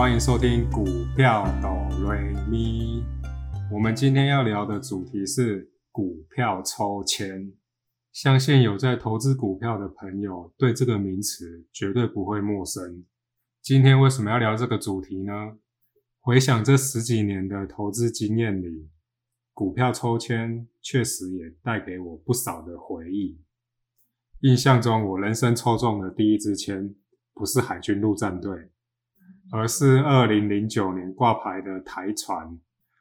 欢迎收听股票哆瑞咪。我们今天要聊的主题是股票抽签。相信有在投资股票的朋友，对这个名词绝对不会陌生。今天为什么要聊这个主题呢？回想这十几年的投资经验里，股票抽签确实也带给我不少的回忆。印象中，我人生抽中的第一支签，不是海军陆战队，而是二零零九年挂牌的台船。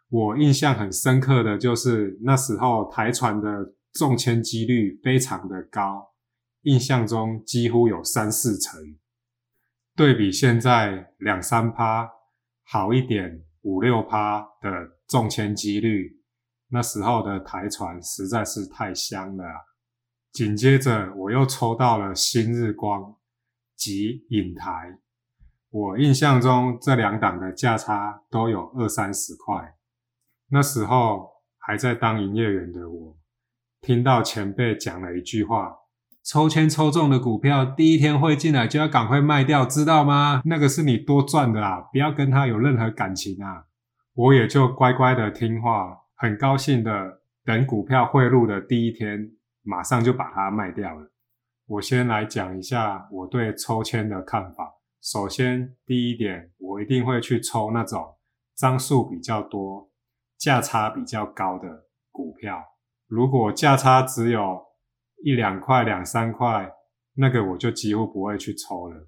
我印象很深刻的就是那时候台船的中签几率非常的高，印象中几乎有三四成。对比现在两三趴好一点五六趴的中签几率，那时候的台船实在是太香了。紧接着，我又抽到了新日光及影台。我印象中这两档的价差都有二三十块。那时候还在当营业员的我，听到前辈讲了一句话：“抽签抽中的股票，第一天会进来就要赶快卖掉，知道吗？那个是你多赚的啦，不要跟他有任何感情啊。”我也就乖乖的听话，很高兴的等股票汇入的第一天。马上就把它卖掉了。我先来讲一下我对抽签的看法。首先，第一点，我一定会去抽那种张数比较多、价差比较高的股票。如果价差只有一两块、两三块，那个我就几乎不会去抽了。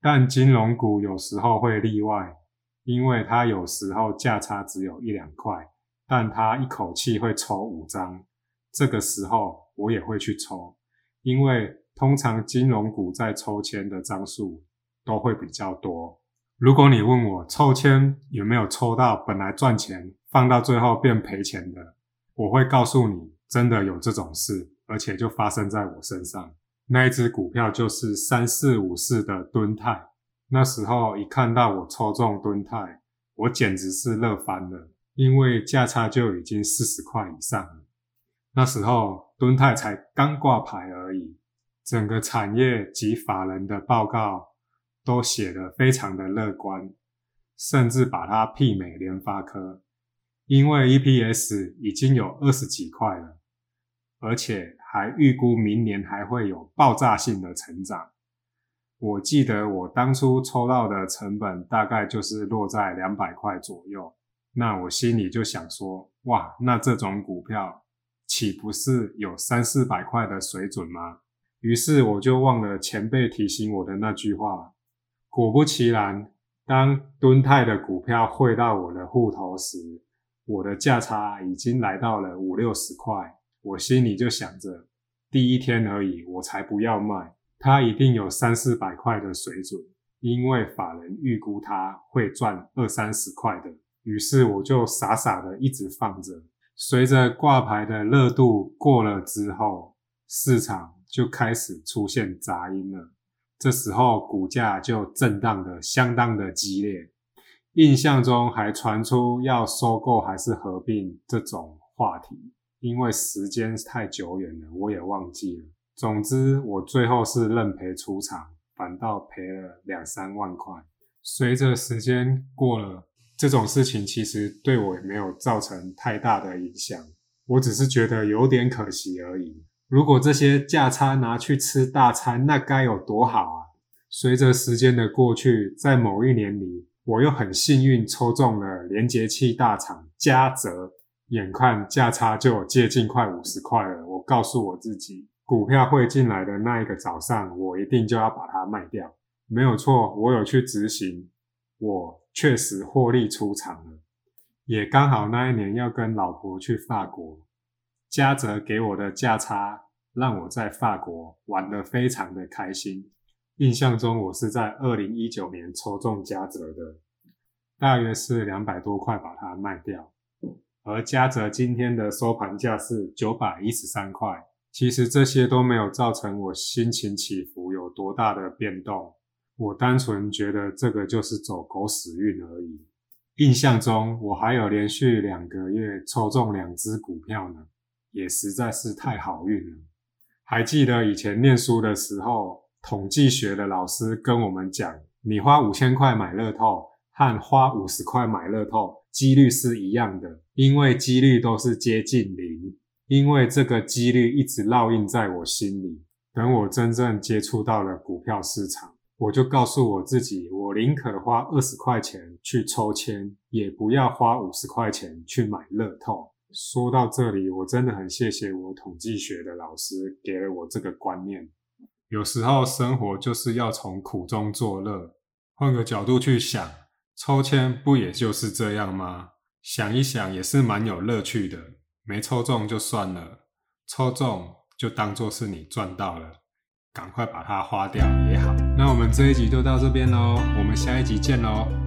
但金融股有时候会例外，因为它有时候价差只有一两块，但它一口气会抽五张，这个时候。我也会去抽，因为通常金融股在抽签的张数都会比较多。如果你问我抽签有没有抽到本来赚钱放到最后变赔钱的，我会告诉你，真的有这种事，而且就发生在我身上。那一只股票就是三四五四的敦泰，那时候一看到我抽中敦泰，我简直是乐翻了，因为价差就已经四十块以上了。那时候。敦泰才刚挂牌而已，整个产业及法人的报告都写得非常的乐观，甚至把它媲美联发科，因为 EPS 已经有二十几块了，而且还预估明年还会有爆炸性的成长。我记得我当初抽到的成本大概就是落在两百块左右，那我心里就想说，哇，那这种股票。岂不是有三四百块的水准吗？于是我就忘了前辈提醒我的那句话。果不其然，当敦泰的股票汇到我的户头时，我的价差已经来到了五六十块。我心里就想着，第一天而已，我才不要卖，它一定有三四百块的水准，因为法人预估它会赚二三十块的。于是我就傻傻的一直放着。随着挂牌的热度过了之后，市场就开始出现杂音了。这时候股价就震荡的相当的激烈，印象中还传出要收购还是合并这种话题，因为时间太久远了，我也忘记了。总之，我最后是认赔出场，反倒赔了两三万块。随着时间过了。这种事情其实对我也没有造成太大的影响，我只是觉得有点可惜而已。如果这些价差拿去吃大餐，那该有多好啊！随着时间的过去，在某一年里，我又很幸运抽中了连接器大厂嘉泽，眼看价差就接近快五十块了，我告诉我自己，股票会进来的那一个早上，我一定就要把它卖掉。没有错，我有去执行，我。确实获利出场了，也刚好那一年要跟老婆去法国，嘉泽给我的价差让我在法国玩得非常的开心。印象中我是在二零一九年抽中嘉泽的，大约是两百多块把它卖掉，而嘉泽今天的收盘价是九百一十三块。其实这些都没有造成我心情起伏有多大的变动。我单纯觉得这个就是走狗屎运而已。印象中我还有连续两个月抽中两只股票呢，也实在是太好运了。还记得以前念书的时候，统计学的老师跟我们讲，你花五千块买乐透，和花五十块买乐透几率是一样的，因为几率都是接近零。因为这个几率一直烙印在我心里。等我真正接触到了股票市场，我就告诉我自己，我宁可花二十块钱去抽签，也不要花五十块钱去买乐透。说到这里，我真的很谢谢我统计学的老师给了我这个观念。有时候生活就是要从苦中作乐。换个角度去想，抽签不也就是这样吗？想一想也是蛮有乐趣的。没抽中就算了，抽中就当做是你赚到了，赶快把它花掉也好。那我们这一集就到这边喽，我们下一集见喽。